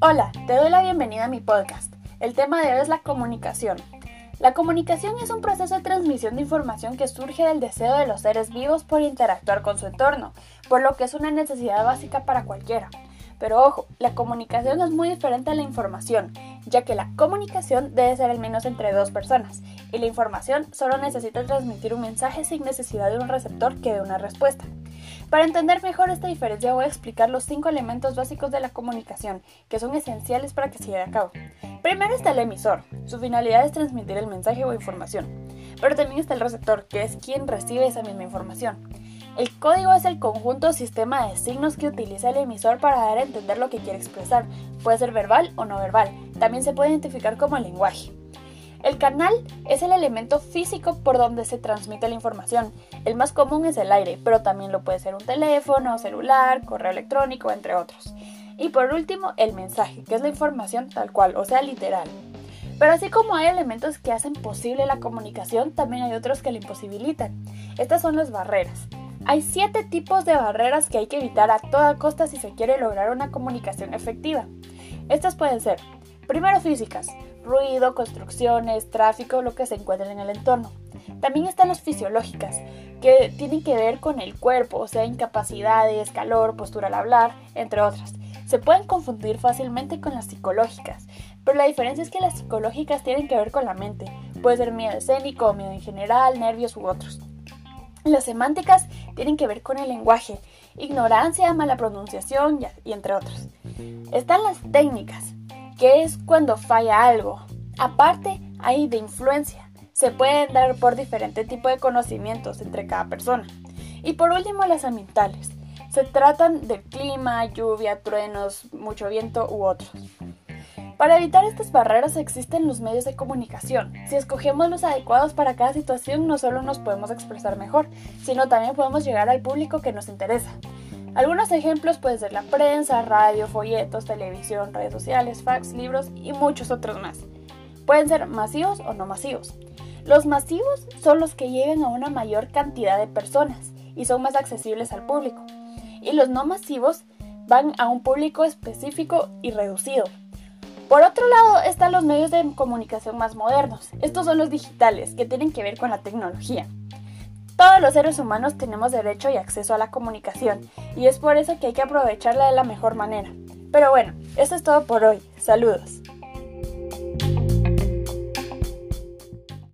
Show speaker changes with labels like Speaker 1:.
Speaker 1: Hola, te doy la bienvenida a mi podcast. El tema de hoy es la comunicación. La comunicación es un proceso de transmisión de información que surge del deseo de los seres vivos por interactuar con su entorno, por lo que es una necesidad básica para cualquiera. Pero ojo, la comunicación es muy diferente a la información, ya que la comunicación debe ser al menos entre dos personas, y la información solo necesita transmitir un mensaje sin necesidad de un receptor que dé una respuesta. Para entender mejor esta diferencia voy a explicar los cinco elementos básicos de la comunicación, que son esenciales para que se lleve a cabo. Primero está el emisor, su finalidad es transmitir el mensaje o información, pero también está el receptor, que es quien recibe esa misma información. El código es el conjunto o sistema de signos que utiliza el emisor para dar a entender lo que quiere expresar. Puede ser verbal o no verbal. También se puede identificar como lenguaje. El canal es el elemento físico por donde se transmite la información. El más común es el aire, pero también lo puede ser un teléfono, celular, correo electrónico, entre otros. Y por último, el mensaje, que es la información tal cual, o sea, literal. Pero así como hay elementos que hacen posible la comunicación, también hay otros que la imposibilitan. Estas son las barreras. Hay siete tipos de barreras que hay que evitar a toda costa si se quiere lograr una comunicación efectiva. Estas pueden ser, primero físicas, ruido, construcciones, tráfico, lo que se encuentre en el entorno. También están las fisiológicas, que tienen que ver con el cuerpo, o sea, incapacidades, calor, postura al hablar, entre otras. Se pueden confundir fácilmente con las psicológicas, pero la diferencia es que las psicológicas tienen que ver con la mente. Puede ser miedo escénico, miedo en general, nervios u otros. Las semánticas tienen que ver con el lenguaje, ignorancia, mala pronunciación y entre otros. Están las técnicas, que es cuando falla algo. Aparte, hay de influencia. Se pueden dar por diferente tipo de conocimientos entre cada persona. Y por último, las ambientales. Se tratan del clima, lluvia, truenos, mucho viento u otros. Para evitar estas barreras existen los medios de comunicación. Si escogemos los adecuados para cada situación, no solo nos podemos expresar mejor, sino también podemos llegar al público que nos interesa. Algunos ejemplos pueden ser la prensa, radio, folletos, televisión, redes sociales, fax, libros y muchos otros más. Pueden ser masivos o no masivos. Los masivos son los que llegan a una mayor cantidad de personas y son más accesibles al público. Y los no masivos van a un público específico y reducido, por otro lado están los medios de comunicación más modernos. Estos son los digitales, que tienen que ver con la tecnología. Todos los seres humanos tenemos derecho y acceso a la comunicación, y es por eso que hay que aprovecharla de la mejor manera. Pero bueno, eso es todo por hoy. Saludos.